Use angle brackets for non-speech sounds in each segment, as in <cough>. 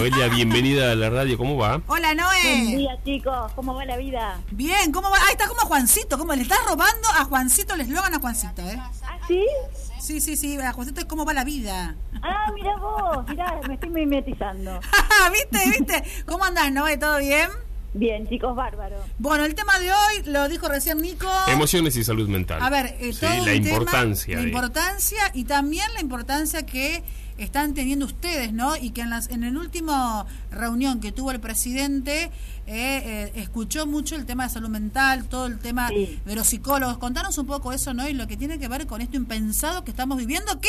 Noelia, bienvenida a la radio, ¿cómo va? Hola, Buen Noé. día, chicos. ¿Cómo va la vida? Bien, ¿cómo va? Ahí está como Juancito, ¿cómo le estás robando a Juancito el eslogan a Juancito, eh? ¿Ah, sí? Sí, sí, sí, a Juancito es cómo va la vida. Ah, mira vos. Mirá, me estoy mimetizando. <laughs> ¿Viste, viste? ¿Cómo andás, Noé? ¿Todo bien? Bien, chicos, bárbaro. Bueno, el tema de hoy lo dijo recién Nico. Emociones y salud mental. A ver, eh, Sí, todo un la tema, importancia. la importancia y también la importancia que están teniendo ustedes, ¿no? Y que en, las, en el último reunión que tuvo el presidente eh, eh, escuchó mucho el tema de salud mental, todo el tema Sí. de los psicólogos. Contanos un poco eso, ¿no? Y lo que tiene que ver con esto impensado que estamos viviendo, que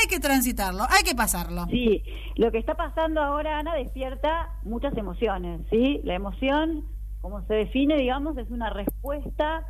hay que transitarlo, hay que pasarlo. Sí, lo que está pasando ahora, Ana, despierta muchas emociones, ¿sí? La emoción, como se define, digamos, es una respuesta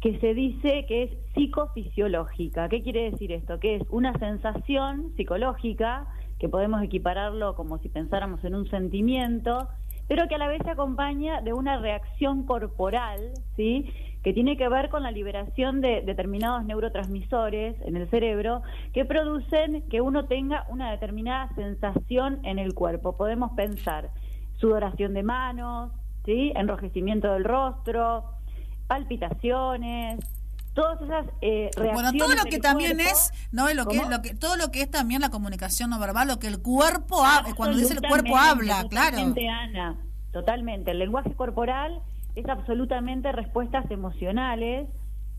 que se dice que es psicofisiológica. ¿Qué quiere decir esto? Que es una sensación psicológica, que podemos equipararlo como si pensáramos en un sentimiento, pero que a la vez se acompaña de una reacción corporal, ¿sí? que tiene que ver con la liberación de determinados neurotransmisores en el cerebro que producen que uno tenga una determinada sensación en el cuerpo. Podemos pensar sudoración de manos, ¿sí? enrojecimiento del rostro, palpitaciones, todas esas eh, Bueno, reacciones todo lo que también cuerpo. es, no, lo que, lo que, todo lo que es también la comunicación no verbal, lo que el cuerpo habla, cuando dice el cuerpo habla, claro. Totalmente, Ana, totalmente. El lenguaje corporal es absolutamente respuestas emocionales,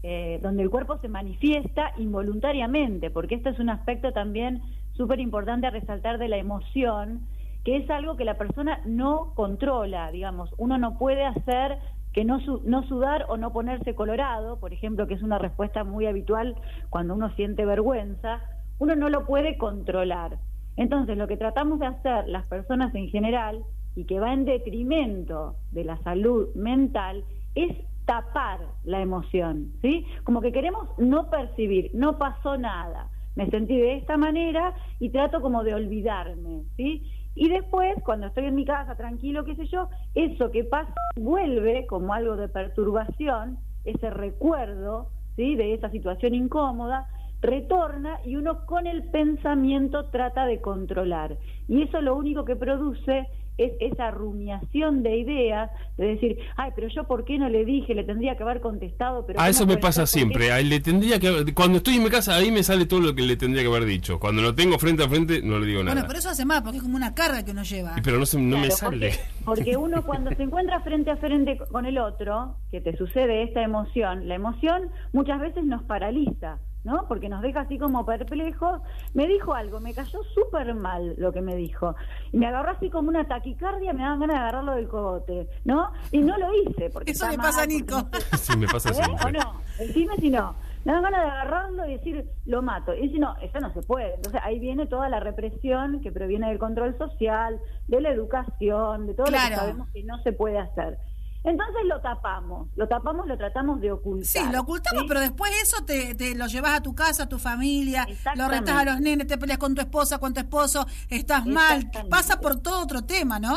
eh, donde el cuerpo se manifiesta involuntariamente, porque este es un aspecto también súper importante a resaltar de la emoción, que es algo que la persona no controla, digamos. Uno no puede hacer que no, su- no sudar o no ponerse colorado, por ejemplo, que es una respuesta muy habitual cuando uno siente vergüenza, uno no lo puede controlar. Entonces, lo que tratamos de hacer las personas en general, y que va en detrimento de la salud mental, es tapar la emoción, ¿sí? Como que queremos no percibir, no pasó nada, me sentí de esta manera y trato como de olvidarme, ¿sí? Y después, cuando estoy en mi casa tranquilo, qué sé yo, eso que pasa vuelve como algo de perturbación, ese recuerdo, ¿sí? De esa situación incómoda, retorna y uno con el pensamiento trata de controlar. Y eso lo único que produce es esa rumiación de ideas, de decir, ay, pero yo por qué no le dije, le tendría que haber contestado, pero... A ¿cómo eso me pasa siempre. A él le tendría que haber- cuando estoy en mi casa, ahí me sale todo lo que le tendría que haber dicho. Cuando lo tengo frente a frente, no le digo nada. Bueno, pero eso hace mal, porque es como una carga que uno lleva. Y Pero no, se- no me sale. Porque, porque uno <laughs> cuando se encuentra frente a frente con el otro, que te sucede esta emoción, la emoción muchas veces nos paraliza, ¿no? Porque nos deja así como perplejos. Me dijo algo, me cayó súper mal lo que me dijo. Y me agarró así como una taquicardia, me daban ganas de agarrarlo del cogote, ¿no? Y no lo hice. porque Eso le pasa a porque Nico. sé- Sí, me pasa ¿Eh? siempre. ¿O no? Decime si no. Me dan ganas de agarrarlo y decir, lo mato. Y si no, eso no se puede. Entonces ahí viene toda la represión que proviene del control social, de la educación, de todo lo que sabemos que no se puede hacer. Entonces lo tapamos, lo tapamos, lo tratamos de ocultar. Sí, lo ocultamos, ¿sí? pero después eso te, te lo llevas a tu casa, a tu familia, lo restas a los nenes, te peleas con tu esposa, con tu esposo, estás mal, pasa por todo otro tema, ¿no?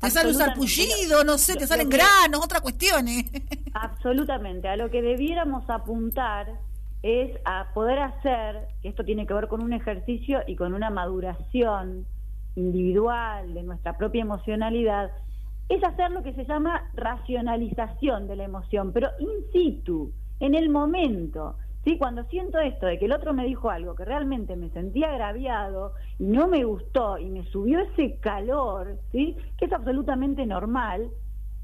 Te sale un sarpullido, no sé, te salen granos, otras cuestiones. Absolutamente. A lo que debiéramos apuntar es a poder hacer, que esto tiene que ver con un ejercicio y con una maduración individual de nuestra propia emocionalidad, es hacer lo que se llama racionalización de la emoción, pero in situ, en el momento. ¿Sí? Cuando siento esto de que el otro me dijo algo que realmente me sentía agraviado y no me gustó y me subió ese calor, ¿sí? que es absolutamente normal,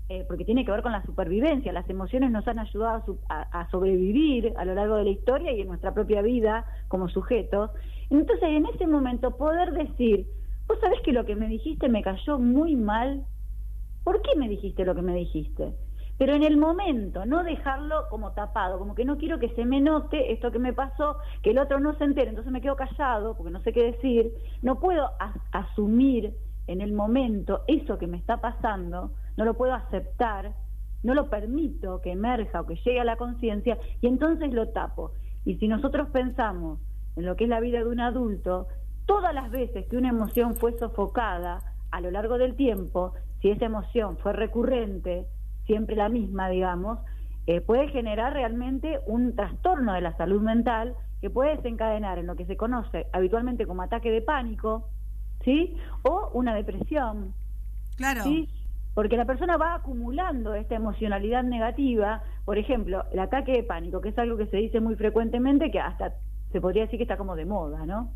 eh, porque tiene que ver con la supervivencia. Las emociones nos han ayudado a, su- a- a sobrevivir a lo largo de la historia y en nuestra propia vida como sujetos. Entonces, en ese momento, poder decir, vos sabés que lo que me dijiste me cayó muy mal. ¿Por qué me dijiste lo que me dijiste? Pero en el momento, no dejarlo como tapado, como que no quiero que se me note esto que me pasó, que el otro no se entere, entonces me quedo callado porque no sé qué decir. No puedo as- asumir en el momento eso que me está pasando, no lo puedo aceptar, no lo permito que emerja o que llegue a la conciencia y entonces lo tapo. Y si nosotros pensamos en lo que es la vida de un adulto, todas las veces que una emoción fue sofocada a lo largo del tiempo, si esa emoción fue recurrente, siempre la misma, digamos, eh, puede generar realmente un trastorno de la salud mental que puede desencadenar en lo que se conoce habitualmente como ataque de pánico, ¿sí? O una depresión. Claro. ¿sí? Porque la persona va acumulando esta emocionalidad negativa, por ejemplo, el ataque de pánico, que es algo que se dice muy frecuentemente, que hasta se podría decir que está como de moda, ¿no?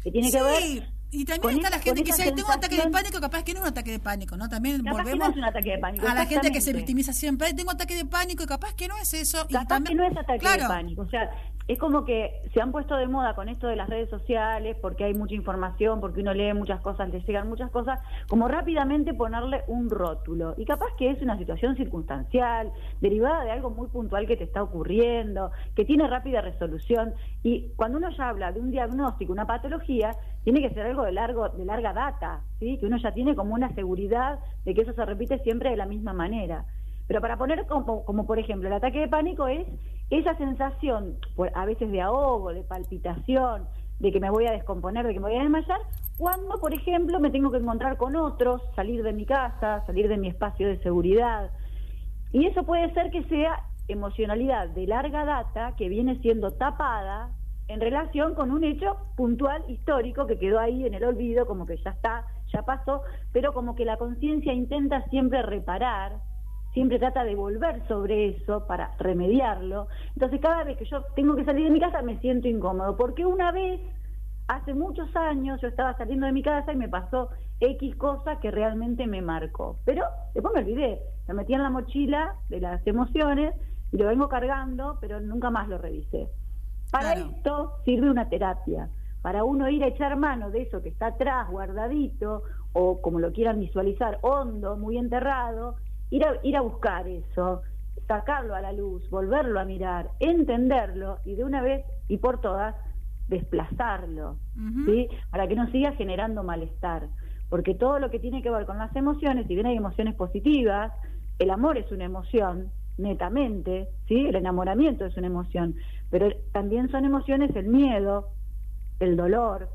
Que tiene que ver y también está la gente que dice, tengo un ataque de pánico, capaz que no es un ataque de pánico, ¿no? También volvemos un ataque de pánico, a la gente que se victimiza siempre, tengo ataque de pánico y capaz que no es eso. Capaz y también, que no es ataque de pánico, o sea, es como que se han puesto de moda con esto de las redes sociales, porque hay mucha información, porque uno lee muchas cosas, le llegan muchas cosas, como rápidamente ponerle un rótulo. Y capaz que es una situación circunstancial, derivada de algo muy puntual que te está ocurriendo, que tiene rápida resolución. Y cuando uno ya habla de un diagnóstico, una patología, tiene que ser algo de largo de larga data, ¿sí? que uno ya tiene como una seguridad de que eso se repite siempre de la misma manera. Pero para poner como, como por ejemplo, el ataque de pánico es esa sensación, a veces de ahogo, de palpitación, de que me voy a descomponer, de que me voy a desmayar, cuando, por ejemplo, me tengo que encontrar con otros, salir de mi casa, salir de mi espacio de seguridad. Y eso puede ser que sea emocionalidad de larga data que viene siendo tapada en relación con un hecho puntual histórico que quedó ahí en el olvido, como que ya está, ya pasó, pero como que la conciencia intenta siempre reparar siempre trata de volver sobre eso para remediarlo. Entonces cada vez que yo tengo que salir de mi casa me siento incómodo, porque una vez, hace muchos años, yo estaba saliendo de mi casa y me pasó X cosa que realmente me marcó. Pero después me olvidé, lo metí en la mochila de las emociones y lo vengo cargando, pero nunca más lo revisé. Para esto sirve una terapia, para uno ir a echar mano de eso que está atrás, guardadito, o como lo quieran visualizar, hondo, muy enterrado, ir a, ir a buscar eso, sacarlo a la luz, volverlo a mirar, entenderlo y de una vez y por todas desplazarlo, ¿sí? Para que no siga generando malestar. Porque todo lo que tiene que ver con las emociones, si bien hay emociones positivas, el amor es una emoción, netamente, ¿sí? El enamoramiento es una emoción, pero también son emociones el miedo, el dolor,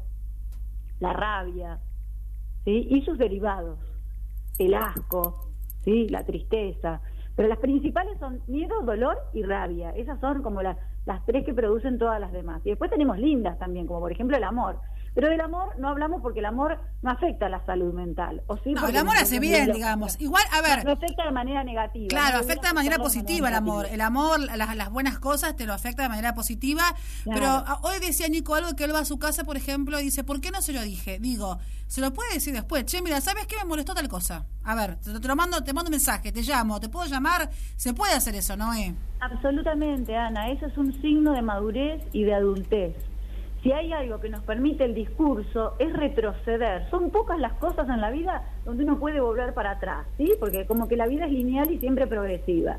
la rabia, ¿sí? Y sus derivados, el asco, ¿sí? La tristeza. Pero las principales son miedo, dolor y rabia. Esas son como las tres que producen todas las demás. Y después tenemos lindas también, como por ejemplo el amor. Pero del amor no hablamos porque el amor no afecta a la salud mental. ¿o sí? No, el amor hace bien, digamos. Igual, a ver. No, afecta de manera negativa. Claro, afecta de manera positiva el amor. El amor, las, las, buenas cosas te lo afecta de manera positiva. Pero hoy decía Nico algo que él va a su casa, por ejemplo, y dice, ¿por qué no se lo dije? Digo, se lo puede decir después. Che, mira, ¿sabes qué me molestó tal cosa? A ver, te, lo mando, te mando un mensaje, te llamo, te puedo llamar. Se puede hacer eso, ¿no? Eh? Absolutamente, Ana. Eso es un signo de madurez y de adultez si hay algo que nos permite el discurso es retroceder. Son pocas las cosas en la vida donde uno puede volver para atrás, ¿sí? Porque como que la vida es lineal y siempre progresiva.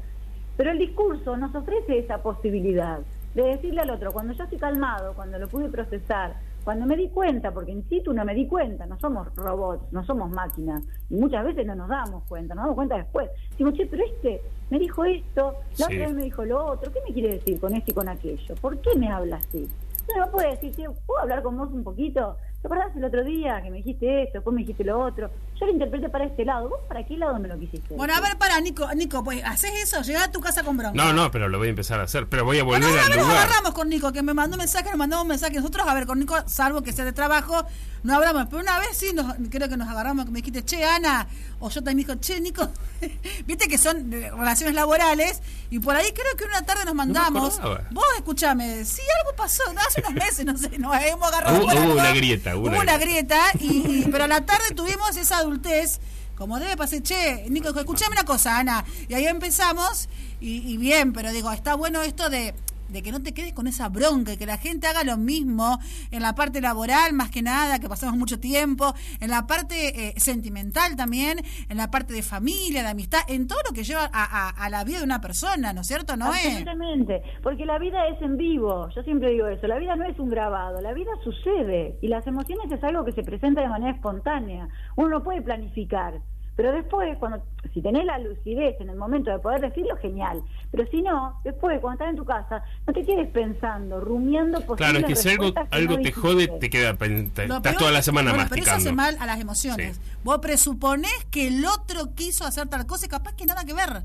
Pero el discurso nos ofrece esa posibilidad de decirle al otro, cuando yo estoy calmado, cuando lo pude procesar, cuando me di cuenta, porque en situ no me di cuenta, no somos robots, no somos máquinas, y muchas veces no nos damos cuenta, nos damos cuenta después. Digo, che, pero este me dijo esto, la otra vez me dijo lo otro, ¿qué me quiere decir con esto y con aquello? ¿Por qué me habla así? No puede decir, ¿puedo hablar con vos un poquito? ¿Te acordás el otro día que me dijiste esto, después me dijiste lo otro? Yo lo interpreté para este lado. ¿Vos para qué lado me lo quisiste? Bueno, a ver, para, Nico, Nico, pues, ¿haces eso? Llegá a tu casa con bronca. No, no, pero lo voy a empezar a hacer. Pero voy a volver bueno, al lugar. Nos agarramos con Nico, que me mandó un mensaje, nos mandamos un mensaje. Nosotros, a ver, con Nico, salvo que sea de trabajo, no hablamos. Pero una vez sí, nos, creo que nos agarramos, que me dijiste, che, Ana, o yo también dijo, che, Nico, <laughs> viste que son relaciones laborales, y por ahí creo que una tarde nos mandamos. vos escuchame, sí, algo pasó, hace unos meses, no sé, nos hemos agarrado. Hubo, una grieta, hubo una, grieta, y, pero a la tarde tuvimos esa adultez como debe pasar, che, Nico, escúchame una cosa, Ana. Y ahí empezamos, y, bien, pero digo, está bueno esto de de que no te quedes con esa bronca, que la gente haga lo mismo en la parte laboral, más que nada, que pasamos mucho tiempo, en la parte eh, sentimental también, en la parte de familia, de amistad, en todo lo que lleva a, la vida de una persona, ¿no es cierto, no Absolutamente, porque la vida es en vivo, yo siempre digo eso, la vida no es un grabado, la vida sucede y las emociones es algo que se presenta de manera espontánea, uno no puede planificar. Pero después, cuando si tenés la lucidez en el momento de poder decirlo, genial. Pero si no, después, cuando estás en tu casa, no te quedes pensando, rumiando Claro, es que si algo, algo te jode, te queda estás toda la semana bueno, Pero eso hace mal a las emociones. Vos presuponés que el otro quiso hacer tal cosa y capaz que nada que ver.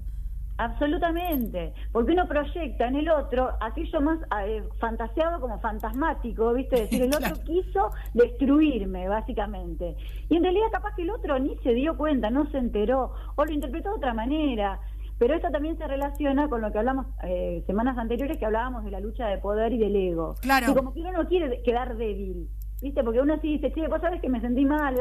Absolutamente, porque uno proyecta en el otro aquello más eh, fantaseado como fantasmático, ¿viste? decir, <laughs> el otro quiso destruirme, básicamente. Y en realidad capaz que el otro ni se dio cuenta, no se enteró, o lo interpretó de otra manera. Pero esto también se relaciona con lo que hablamos eh, semanas anteriores, que hablábamos de la lucha de poder y del ego. Claro. Y como que uno no quiere quedar débil. ¿Viste? Porque uno sí dice, che, vos sabes que me sentí mal.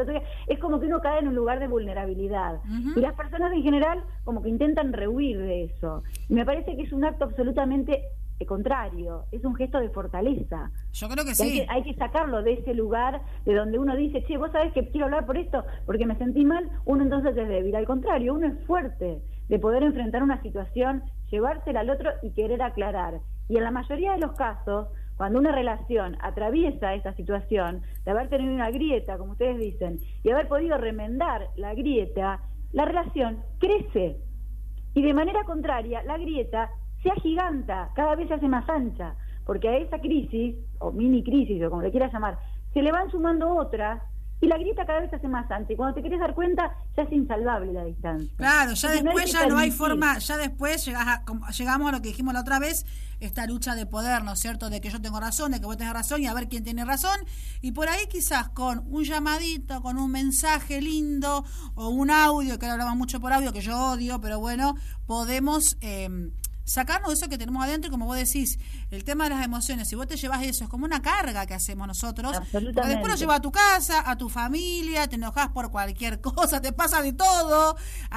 Es como que uno cae en un lugar de vulnerabilidad. Y las personas en general como que intentan rehuir de eso. Y me parece que es un acto absolutamente eh, contrario, es un gesto de fortaleza. Yo creo que sí. Hay que, sacarlo de ese lugar de donde uno dice, che, vos sabés que quiero hablar por esto porque me sentí mal, uno entonces es débil. Al contrario, uno es fuerte de poder enfrentar una situación, llevársela al otro y querer aclarar. Y en la mayoría de los casos, cuando una relación atraviesa esa situación, de haber tenido una grieta, como ustedes dicen, y haber podido remendar la grieta, la relación crece. Y de manera contraria, la grieta se agiganta, cada vez se hace más ancha, porque a esa crisis, o mini crisis, o como le quieras llamar, se le van sumando otras y la grieta cada vez se hace más ancha y cuando te quieres dar cuenta ya es insalvable la distancia. Claro, ya después ya no hay forma, ya después llegamos a lo que dijimos la otra vez, esta lucha de poder, ¿no es cierto? De que yo tengo razón, de que vos tenés razón y a ver quién tiene razón. Y por ahí quizás con un llamadito, con un mensaje lindo o un audio, que ahora hablamos mucho por audio, que yo odio, pero bueno, podemos... Eh, sacarnos eso que tenemos adentro y como vos decís, el tema de las emociones, si vos te llevas eso, es como una carga que hacemos nosotros, porque después lo llevas a tu casa, a tu familia, te enojas por cualquier <laughs> cosa, te pasa de todo,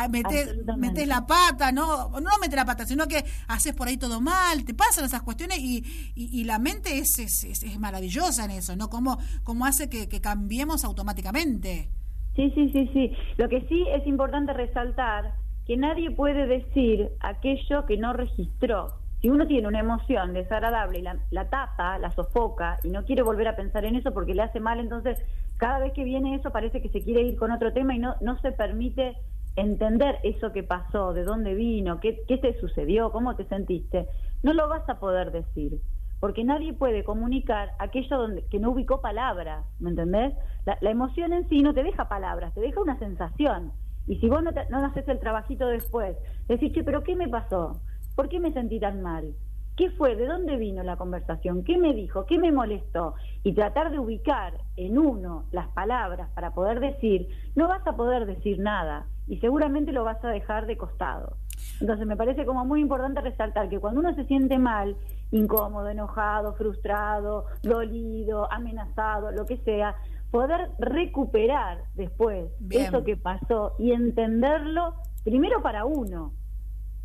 metes, metes la pata, no, no metes la pata, sino que haces por ahí todo mal, te pasan esas cuestiones y, y, la mente es, es, es, maravillosa en eso, ¿no? Como, como hace que, que cambiemos automáticamente. Sí, sí, sí, sí. Lo que sí es importante resaltar que nadie puede decir aquello que no registró. Si uno tiene una emoción desagradable y la, tapa, la sofoca y no quiere volver a pensar en eso porque le hace mal, entonces cada vez que viene eso parece que se quiere ir con otro tema y no, no se permite entender eso que pasó, de dónde vino, qué, qué te sucedió, cómo te sentiste. No lo vas a poder decir porque nadie puede comunicar aquello donde, que no ubicó palabras, ¿me entendés? La, la, emoción en sí no te deja palabras, te deja una sensación. Y si vos no, no haces el trabajito después, decís, che, pero ¿qué me pasó? ¿Por qué me sentí tan mal? ¿Qué fue? ¿De dónde vino la conversación? ¿Qué me dijo? ¿Qué me molestó? Y tratar de ubicar en uno las palabras para poder decir, no vas a poder decir nada y seguramente lo vas a dejar de costado. Entonces me parece como muy importante resaltar que cuando uno se siente mal, incómodo, enojado, frustrado, dolido, amenazado, lo que sea, poder recuperar después eso que pasó y entenderlo primero para uno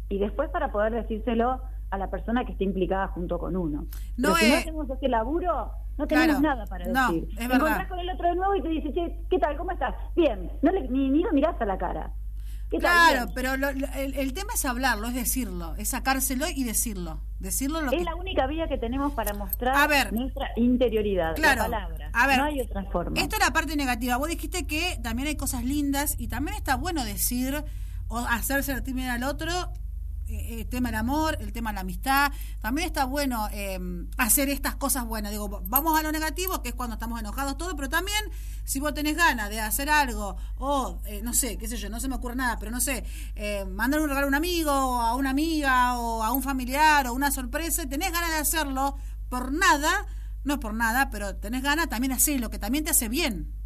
y después para poder decírselo a la persona que esté implicada junto con uno. No si no hacemos ese laburo, no tenemos nada para decir. Es Te con el otro de nuevo y te dice, che, ¿qué tal? ¿Cómo estás? Bien. No le, ni, ni lo mirás a la cara. Claro, pero el, tema es hablarlo, es decirlo, es sacárselo y decirlo. decirlo es la única vía que tenemos para mostrar nuestra interioridad, claro, la palabra. A ver, no hay otra forma. Esto es la parte negativa. Vos dijiste que también hay cosas lindas y también está bueno decir o hacerse bien al otro eh, el tema del amor, el tema de la amistad. También está bueno em, hacer estas cosas buenas. Digo, vamos a lo negativo, que es cuando estamos enojados, todo, pero también si vos tenés ganas de hacer algo, o eh, no sé, qué sé yo, no se me ocurre nada, pero no sé, eh, mandar un regalo a un amigo, a una amiga, o a un familiar, o una sorpresa, tenés ganas de hacerlo por nada, no es por nada, pero tenés ganas, también lo que también te hace bien.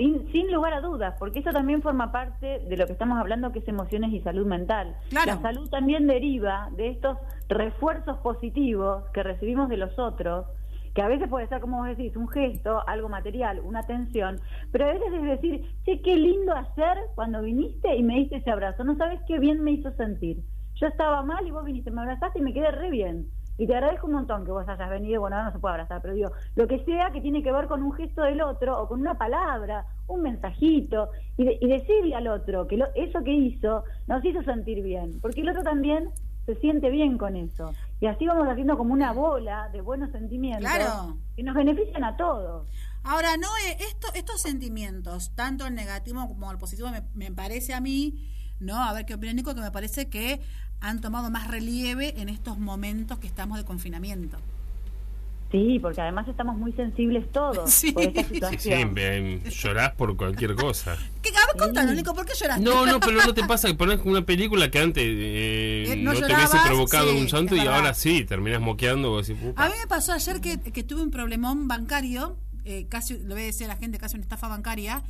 Sin, sin lugar a dudas, porque eso también forma parte de lo que estamos hablando, que es emociones y salud mental. La salud también deriva de estos refuerzos positivos que recibimos de los otros, que a veces puede ser, como vos decís, un gesto, algo material, una atención, pero a veces es decir, che, qué lindo hacer cuando viniste y me diste ese abrazo, no sabes qué bien me hizo sentir. Yo estaba mal y vos viniste, me abrazaste y me quedé re bien. Y te agradezco un montón que vos hayas venido, bueno, ahora no se puede abrazar, pero digo, lo que sea que tiene que ver con un gesto del otro o con una palabra, un mensajito, y, y decirle al otro que eso que hizo nos hizo sentir bien, porque el otro también se siente bien con eso. Y así vamos haciendo como una bola de buenos sentimientos que nos benefician a todos. Ahora, no, esto, estos sentimientos, tanto el negativo como el positivo, me, me parece a mí, ¿no? A ver qué opina Nico, que me parece que han tomado más relieve en estos momentos que estamos de confinamiento. Sí, porque además estamos muy sensibles todos <laughs> Sí. por esta Sí, situación. sí, llorás por cualquier cosa. <laughs> ¿Qué, a ver, contanos, Nico, ¿por qué lloraste? No, no, pero no te <laughs> pasa que pones una película que antes eh, Eh, no no, te hubiese provocado sí, un llanto es y ahora sí, terminas moqueando. Vos decís, "Pupa". A mí me pasó ayer que, que tuve un problemón bancario, eh, casi, lo voy a decir a la gente, casi una estafa bancaria,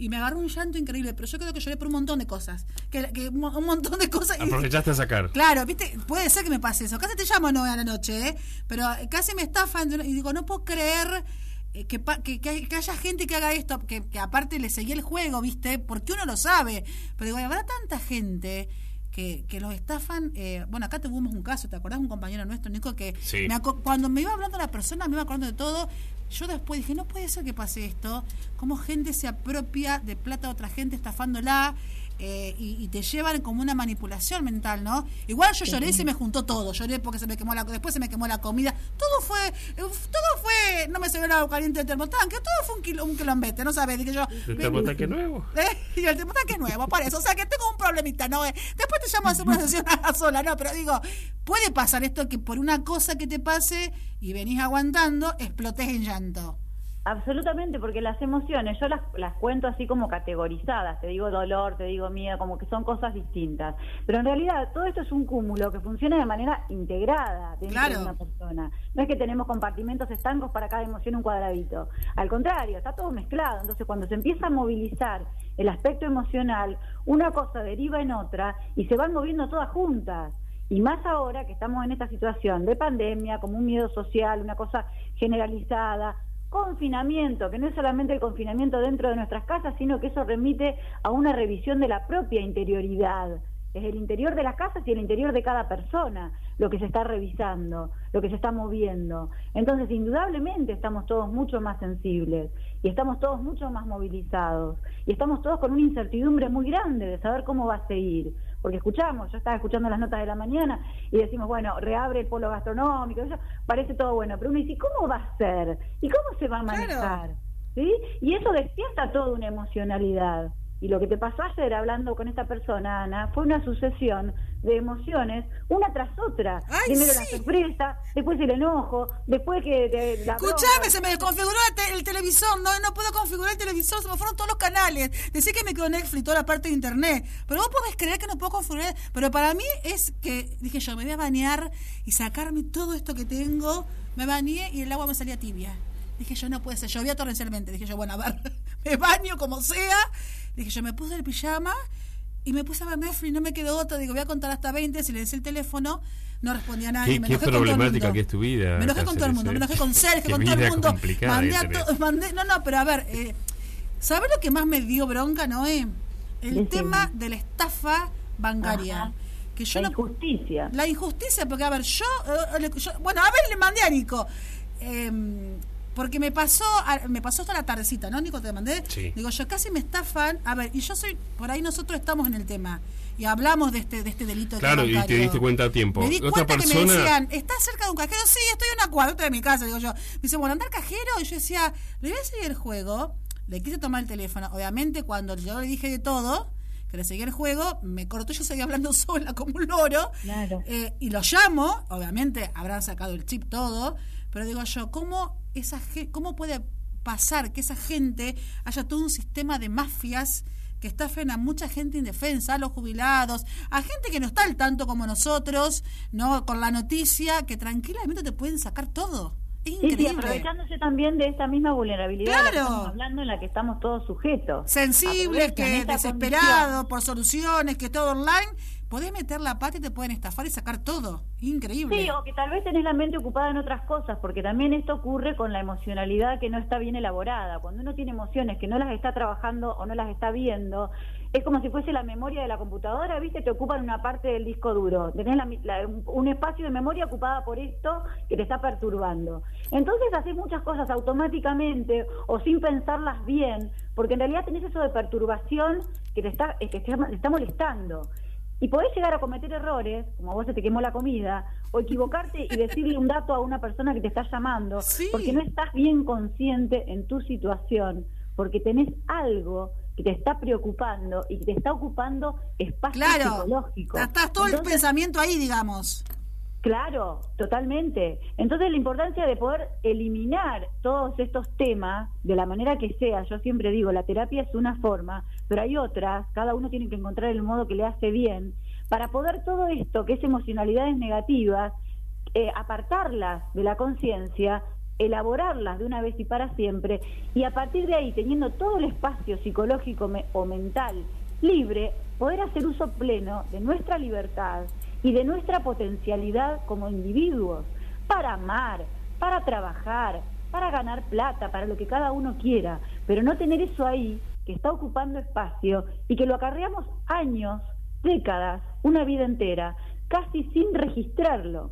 y me agarró un llanto increíble, pero yo creo que lloré por un montón de cosas. Que, que un mo- un montón de cosas. y- <laughs> Aprovechaste a sacar. Claro, viste, puede ser que me pase eso. Casi te llamo a 9 de la noche, ¿eh? pero casi me estafan y digo, no puedo creer eh, que, que, que hay- que haya gente que haga esto, que, que aparte le seguí el juego, viste, porque uno lo sabe. Pero digo, habrá tanta gente que, que los estafan. eh, bueno, acá tuvimos un caso, ¿te acordás? Un compañero nuestro, Nico, que Sí. me cuando me iba hablando la persona, me iba acordando de todo. Yo después dije, no puede ser que pase esto. Cómo gente se apropia de plata de otra gente estafándola eh, y, y te llevan como una manipulación mental, ¿no? Igual yo lloré y se me juntó todo. Lloré porque se me quemó la después se me quemó la comida. Todo fue, eh, todo fue, no me salió el agua caliente del termotanque, todo fue un, kilo, un quilombete, ¿no sabes? Dije yo. ¿El termotanque nuevo? <laughs> ¿Eh? Y el termotanque nuevo, por eso. O sea que tengo un problemita, ¿no? Eh, Después te llamo a hacer una sesión a sola, ¿no? Pero digo, puede pasar esto que por una cosa que te pase y venís aguantando, explotes en llanto. Absolutamente, porque las emociones yo las, las cuento así como categorizadas, te digo dolor, te digo miedo, como que son cosas distintas. Pero en realidad todo esto es un cúmulo que funciona de manera integrada dentro Claro. de una persona. No es que tenemos compartimentos estancos para cada emoción un cuadradito. Al contrario, está todo mezclado. Entonces cuando se empieza a movilizar el aspecto emocional, una cosa deriva en otra y se van moviendo todas juntas. Y más ahora que estamos en esta situación de pandemia, como un miedo social, una cosa generalizada, confinamiento, que no es solamente el confinamiento dentro de nuestras casas, sino que eso remite a una revisión de la propia interioridad. Es el interior de las casas y el interior de cada persona lo que se está revisando, lo que se está moviendo. Entonces, indudablemente estamos todos mucho más sensibles y estamos todos mucho más movilizados y estamos todos con una incertidumbre muy grande de saber cómo va a seguir. Porque escuchamos, yo estaba escuchando las notas de la mañana y decimos, bueno, reabre el polo gastronómico, eso parece todo bueno, pero uno dice, ¿y cómo va a ser? ¿Y cómo se va a Claro. manejar? ¿Sí? Y eso despierta toda una emocionalidad. Y lo que te pasó ayer hablando con esta persona, Ana, fue una sucesión de emociones, una tras otra. Ay, Primero la sorpresa, después el enojo, después que te- la Escuchame, se me desconfiguró el, te- el televisor, no, no puedo configurar el televisor, se me fueron todos los canales. Decía que me quedó Netflix, toda la parte de internet. Pero vos podés creer que no puedo configurar. Pero para mí es que, dije yo, me voy a bañar y sacarme todo esto que tengo. Me bañé y el agua me salía tibia. Dije yo, no puede ser, llovía torrencialmente. Dije yo, bueno, a ver, <laughs> me baño como sea. Dije yo, me puse el pijama y me puse a ver Netflix, no me quedó otra. Digo, voy a contar hasta 20, silencié el teléfono, no respondía a nadie. Qué- me qué enojé con todo el problemática mundo. que es tu vida, Me enojé con todo el mundo, me enojé con. Sergio, <laughs> con todo el mundo. complicada Mandé a to- mandé- no, no, pero a ver, eh, ¿sabes lo que más me dio bronca, Noé? El Decime. tema de la estafa bancaria. Ajá. Que yo la no, injusticia. la injusticia, porque a ver, yo, eh, yo- bueno, a ver, le mandé a Nico. eh, porque me pasó me pasó hasta la tardecita, ¿no, Nico? Te mandé. Sí. Digo, yo casi me estafan. A ver, y yo soy, por ahí nosotros estamos en el tema. Y hablamos de este, de este delito Claro, y te diste cuenta a tiempo. Me di Otra cuenta que me persona- decían, ¿estás cerca de un cajero? Sí, estoy en una cuadra de mi casa, digo yo. Me dice, bueno, anda al cajero. Y yo decía, le voy a seguir el juego. Le quise tomar el teléfono. Obviamente, cuando yo le dije de todo, que le seguía el juego, me cortó, yo seguía hablando <laughs> sola como un loro. Claro. Eh, y lo llamo, obviamente habrán sacado el chip todo, pero digo yo, ¿cómo, esa, ¿cómo puede pasar que esa gente haya todo un sistema de mafias que estafen a mucha gente indefensa, a los jubilados, a gente que no está al tanto como nosotros, no con la noticia, que tranquilamente te pueden sacar todo? Es sí, increíble. aprovechándose también de esta misma vulnerabilidad de la que Claro. estamos hablando en la que estamos todos sujetos. sensibles, que desesperados por soluciones, que todo online, podés meter la pata y te pueden estafar y sacar todo. Increíble. Sí, o que tal vez tenés la mente ocupada en otras cosas, porque también esto ocurre con la emocionalidad que no está bien elaborada. Cuando uno tiene emociones que no las está trabajando o no las está viendo, es como si fuese la memoria de la computadora, ¿viste? Te ocupan una parte del disco duro. Tenés un espacio de memoria ocupada por esto que te está perturbando. Entonces haces muchas cosas automáticamente o sin pensarlas bien, porque en realidad tenés eso de perturbación que te está, que te te está molestando. Y podés llegar a cometer errores, como a vos se te quemó la comida, o equivocarte y decirle un dato a una persona que te está llamando, Sí. porque no estás bien consciente en tu situación, porque tenés algo que te está preocupando y que te está ocupando espacio Claro, psicológico. estás todo el pensamiento ahí, digamos. Claro, totalmente. Entonces la importancia de poder eliminar todos estos temas de la manera que sea, yo siempre digo, la terapia es una forma, pero hay otras, cada uno tiene que encontrar el modo que le hace bien, para poder todo esto, que es emocionalidades negativas, eh, apartarlas de la conciencia, elaborarlas de una vez y para siempre, y a partir de ahí, teniendo todo el espacio psicológico o mental libre, poder hacer uso pleno de nuestra libertad y de nuestra potencialidad como individuos para amar, para trabajar, para ganar plata, para lo que cada uno quiera, pero no tener eso ahí que está ocupando espacio y que lo acarreamos años, décadas, una vida entera, casi sin registrarlo.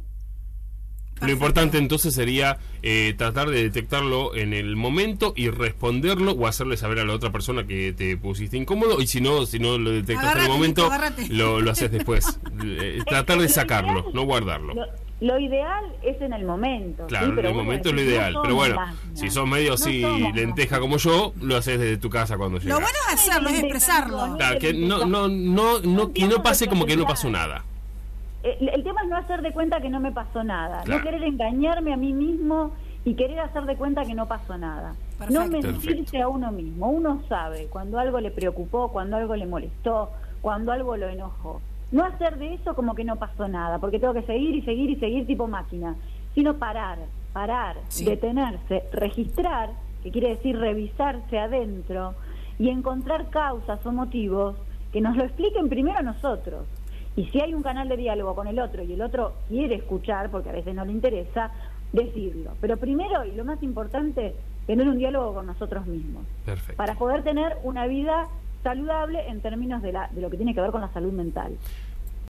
Lo importante entonces sería eh, tratar de detectarlo en el momento y responderlo o hacerle saber a la otra persona que te pusiste incómodo y si no si no lo detectas en el momento lo, lo, haces después. <laughs> Eh, tratar de sacarlo, no guardarlo. Lo, ideal es en el momento. Claro, en el momento es lo ideal. pero bueno, si sos medio así lenteja como yo, lo haces desde tu casa cuando llegas. Lo bueno es hacerlo, es expresarlo. Claro, que no, no, no, no, que no pase como que no pasó nada. Eh, el, tema es no hacer de cuenta que no me pasó nada, no querer engañarme a mí mismo y querer hacer de cuenta que no pasó nada. No mentirse a uno mismo. Uno sabe cuando algo le preocupó, cuando algo le molestó, cuando algo lo enojó. No hacer de eso como que no pasó nada, porque tengo que seguir y seguir y seguir tipo máquina, sino parar, parar, detenerse, registrar, que quiere decir revisarse adentro y encontrar causas o motivos que nos lo expliquen primero a nosotros. Y si hay un canal de diálogo con el otro y el otro quiere escuchar, porque a veces no le interesa, decirlo. Pero primero, y lo más importante, tener un diálogo con nosotros mismos. Para poder tener una vida saludable en términos de, la, de lo que tiene que ver con la salud mental.